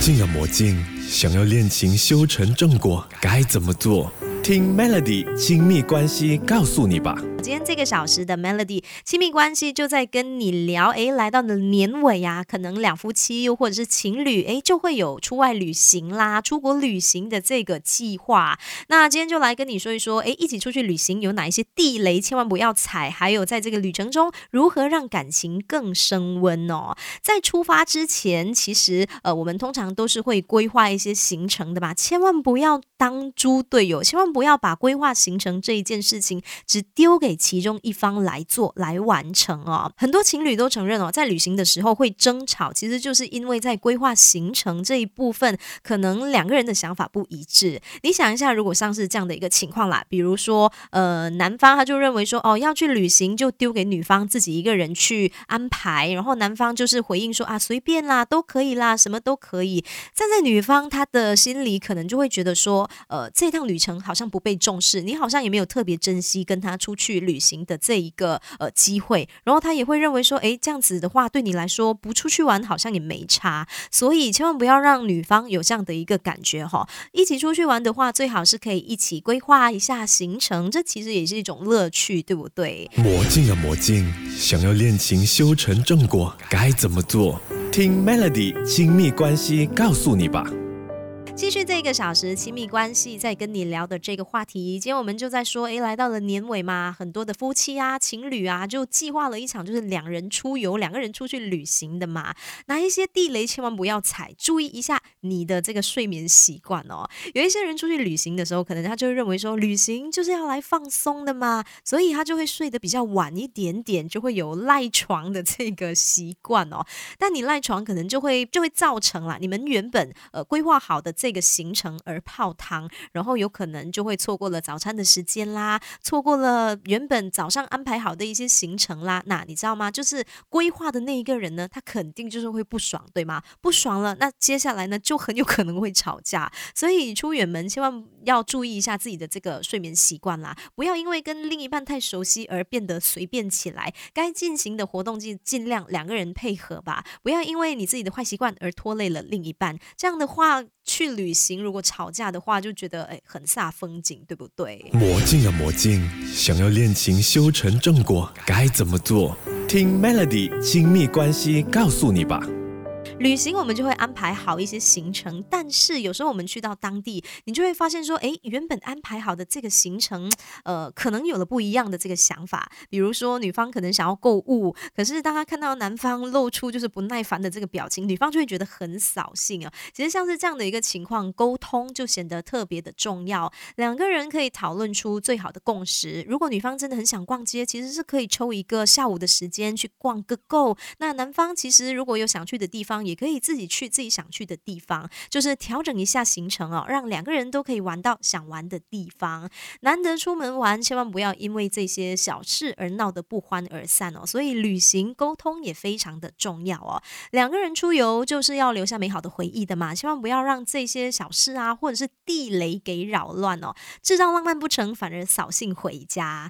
进了魔镜，想要恋情修成正果，该怎么做？听 Melody 亲密关系告诉你吧。今天这个小时的 Melody 亲密关系就在跟你聊，诶，来到了年尾呀，可能两夫妻又或者是情侣，诶，就会有出外旅行啦、出国旅行的这个计划。那今天就来跟你说一说，诶，一起出去旅行有哪一些地雷千万不要踩，还有在这个旅程中如何让感情更升温哦。在出发之前，其实呃，我们通常都是会规划一些行程的吧，千万不要当猪队友，千万。不要把规划行程这一件事情只丢给其中一方来做来完成哦。很多情侣都承认哦，在旅行的时候会争吵，其实就是因为在规划行程这一部分，可能两个人的想法不一致。你想一下，如果像是这样的一个情况啦，比如说呃，男方他就认为说哦要去旅行就丢给女方自己一个人去安排，然后男方就是回应说啊随便啦都可以啦，什么都可以。站在女方她的心里可能就会觉得说呃这趟旅程好像。不被重视，你好像也没有特别珍惜跟他出去旅行的这一个呃机会，然后他也会认为说，哎，这样子的话对你来说不出去玩好像也没差，所以千万不要让女方有这样的一个感觉哈。一起出去玩的话，最好是可以一起规划一下行程，这其实也是一种乐趣，对不对？魔镜啊魔镜，想要恋情修成正果，该怎么做？听 Melody 亲密关系告诉你吧。继续这个小时亲密关系，在跟你聊的这个话题，今天我们就在说，诶，来到了年尾嘛，很多的夫妻啊、情侣啊，就计划了一场就是两人出游、两个人出去旅行的嘛。哪一些地雷千万不要踩，注意一下你的这个睡眠习惯哦。有一些人出去旅行的时候，可能他就认为说，旅行就是要来放松的嘛，所以他就会睡得比较晚一点点，就会有赖床的这个习惯哦。但你赖床，可能就会就会造成了你们原本呃规划好的这。这个行程而泡汤，然后有可能就会错过了早餐的时间啦，错过了原本早上安排好的一些行程啦。那你知道吗？就是规划的那一个人呢，他肯定就是会不爽，对吗？不爽了，那接下来呢就很有可能会吵架。所以出远门千万要注意一下自己的这个睡眠习惯啦，不要因为跟另一半太熟悉而变得随便起来。该进行的活动尽尽量两个人配合吧，不要因为你自己的坏习惯而拖累了另一半。这样的话。去旅行，如果吵架的话，就觉得哎很煞风景，对不对？魔镜啊魔镜，想要恋情修成正果，该怎么做？听 Melody 亲密关系告诉你吧。旅行我们就会安排好一些行程，但是有时候我们去到当地，你就会发现说，哎，原本安排好的这个行程，呃，可能有了不一样的这个想法。比如说，女方可能想要购物，可是当她看到男方露出就是不耐烦的这个表情，女方就会觉得很扫兴啊。其实像是这样的一个情况，沟通就显得特别的重要。两个人可以讨论出最好的共识。如果女方真的很想逛街，其实是可以抽一个下午的时间去逛个够。那男方其实如果有想去的地方，也可以自己去自己想去的地方，就是调整一下行程哦，让两个人都可以玩到想玩的地方。难得出门玩，千万不要因为这些小事而闹得不欢而散哦。所以旅行沟通也非常的重要哦。两个人出游就是要留下美好的回忆的嘛，千万不要让这些小事啊或者是地雷给扰乱哦，制造浪漫不成，反而扫兴回家。